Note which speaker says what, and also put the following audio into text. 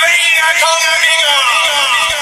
Speaker 1: venga conmigo.